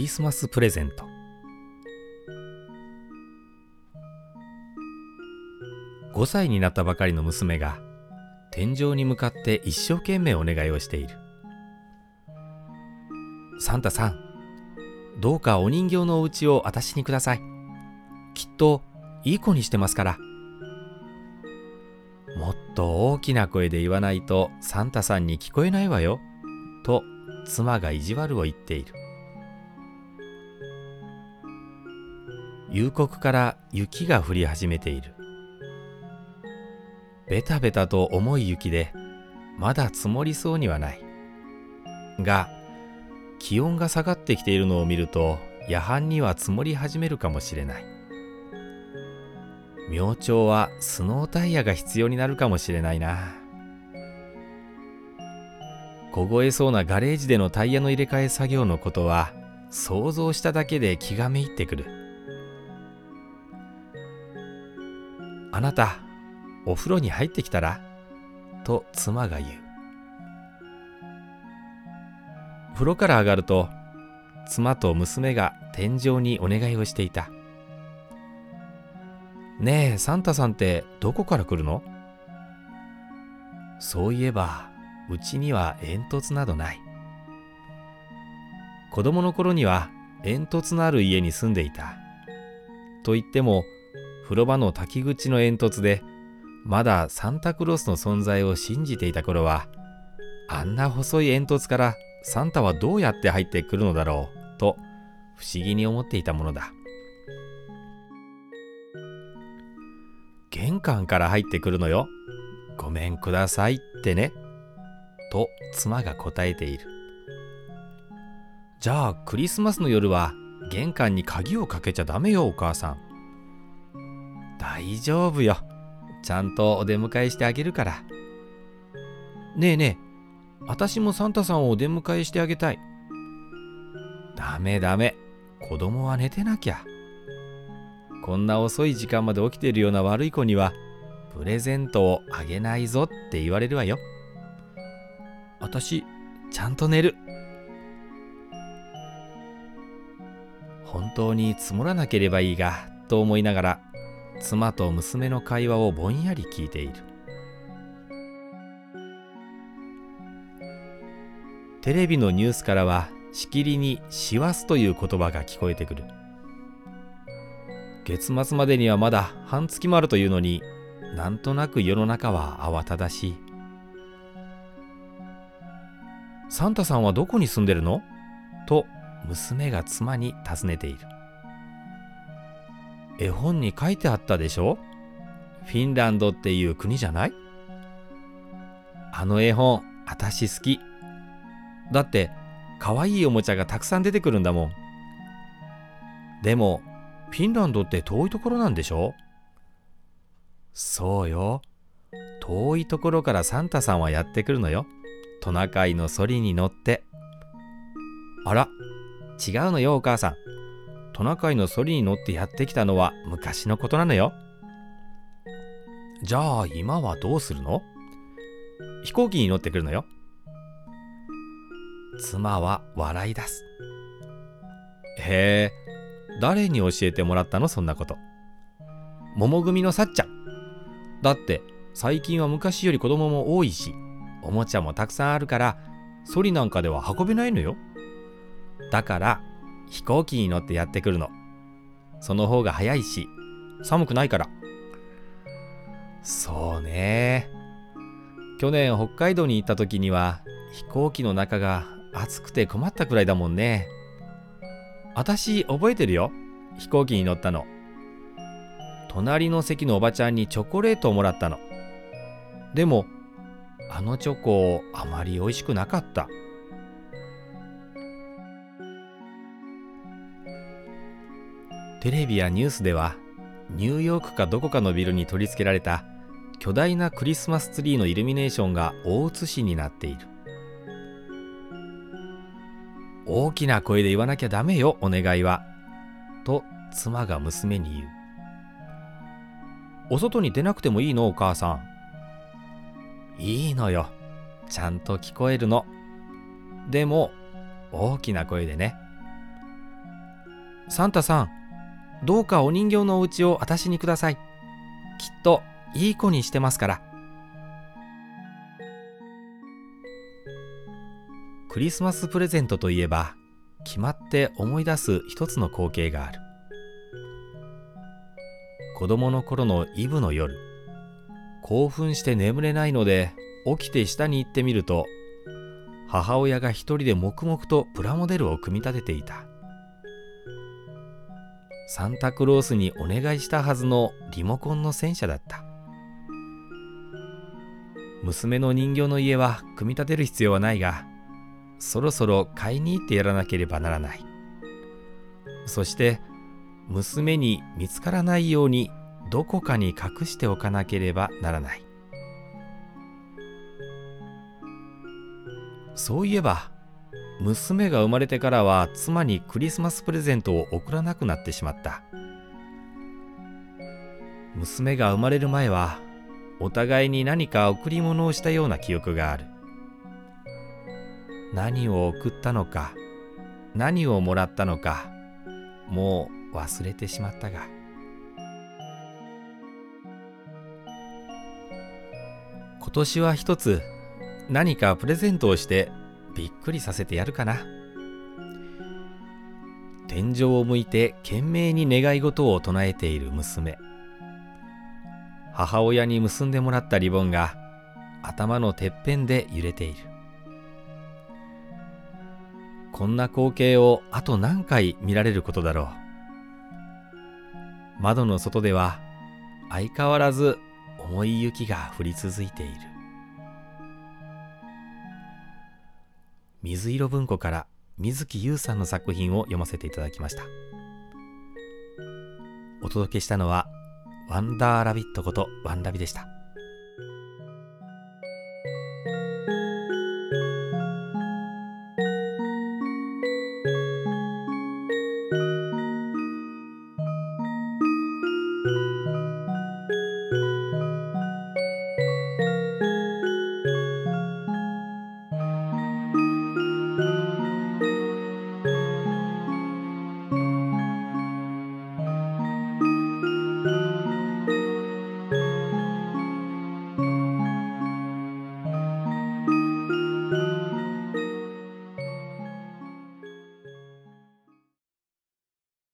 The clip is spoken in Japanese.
リスマスプレゼント。5歳になったばかりの娘が天井に向かって一生懸命お願いをしている。サンタさんどうかお人形のお家を私にください。きっといい子にしてますから。もっと大きな声で言わないとサンタさんに聞こえないわよ。と妻が意地悪を言っている。夕刻から雪が降り始めている。ベタベタと重い雪でまだ積もりそうにはない。が気温が下がってきているのを見ると夜半には積もり始めるかもしれない。明朝はスノータイヤが必要になるかもしれないな。凍えそうなガレージでのタイヤの入れ替え作業のことは想像しただけで気がめいってくる。あなたお風呂に入ってきたら？と妻が言う。風呂から上がると妻と娘が天井にお願いをしていた。ねえサンタさんってどこから来るの？そういえばうちには煙突などない。子供の頃には煙突のある家に住んでいた。と言っても風呂場の滝口の煙突でまだサンタクロースの存在を信じていた頃はあんな細い煙突からサンタはどうやって入ってくるのだろうと不思議に思っていたものだ。玄関から入ってくるのよ。ごめんくださいってね。と妻が答えている。じゃあクリスマスの夜は玄関に鍵をかけちゃダメよお母さん。大丈夫よ。ちゃんとお出迎えしてあげるから。ねえねえ、私もサンタさんをお出迎えしてあげたい。ダメダメ。子供は寝てなきゃ。こんな遅い時間まで起きているような悪い子には、プレゼントをあげないぞって言われるわよ。私、ちゃんと寝る。本当に積もらなければいいが、と思いながら妻と娘の会話をぼんやり聞いている。テレビのニュースからはしきりに「師走」という言葉が聞こえてくる。月末までにはまだ半月もあるというのになんとなく世の中は慌ただしい。サンタさんはどこに住んでるの？と娘が妻に尋ねている。絵本に書いてあったでしょ？フィンランドっていう国じゃない？あの絵本、あたし好き。だって、かわいいおもちゃがたくさん出てくるんだもん。でも、フィンランドって遠いところなんでしょ？そうよ。遠いところからサンタさんはやってくるのよ。トナカイのソリに乗って。あら、違うのよお母さん。トナカイのソリに乗ってやってきたのは昔のことなのよ。じゃあ今はどうするの？飛行機に乗ってくるのよ。妻は笑い出す。へえ、誰に教えてもらったの？そんなこと。桃組のさっちゃん。だって最近は昔より子供も多いし、おもちゃもたくさんあるから、ソリなんかでは運べないのよ。だから飛行機に乗ってやってくるの。その方が早いし、寒くないから。そうね。去年北海道に行った時には飛行機の中が暑くて困ったくらいだもんね。私覚えてるよ。飛行機に乗ったの。隣の席のおばちゃんにチョコレートをもらったの。でも、あのチョコあまり美味しくなかった。テレビやニュースではニューヨークかどこかのビルに取り付けられた巨大なクリスマスツリーのイルミネーションが大写しになっている。大きな声で言わなきゃダメよお願いはと妻が娘に言う。お外に出なくてもいいのお母さん。いいのよちゃんと聞こえるの。でも大きな声でね。サンタさん、どうかお人形のお家を私にください。きっといい子にしてますから。クリスマスプレゼントといえば、決まって思い出す一つの光景がある。子供の頃のイブの夜、興奮して眠れないので起きて下に行ってみると、母親が一人で黙々とプラモデルを組み立てていた。サンタクロースにお願いしたはずのリモコンの戦車だった。娘の人形の家は組み立てる必要はないが、そろそろ買いに行ってやらなければならない。そして娘に見つからないようにどこかに隠しておかなければならない。そういえば娘が生まれてからは妻にクリスマスプレゼントを贈らなくなってしまった。娘が生まれる前はお互いに何か贈り物をしたような記憶がある。何を送ったのか何をもらったのかもう忘れてしまったが今年は一つ何かプレゼントをしてびっくりさせてやるかな天井を向いて懸命に願い事を唱えている娘母親に結んでもらったリボンが頭のてっぺんで揺れているこんな光景をあと何回見られることだろう。窓の外では相変わらず重い雪が降り続いている。水色文庫から水木優さんの作品を読ませていただきました。お届けしたのはワンダーラビットことワンラビでした。